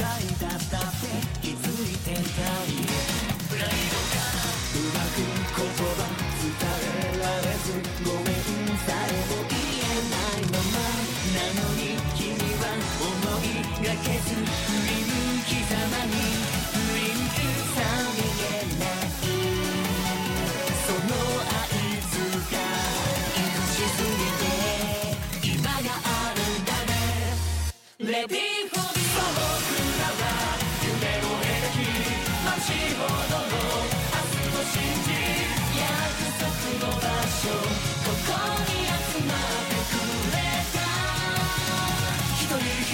代だったって気づいていプライドかうまく言葉伝えられずごめんさえも言えないままなのに君は思いがけず振り向きまに振り向きさげないそのあいつがしすぎて今があるんだねという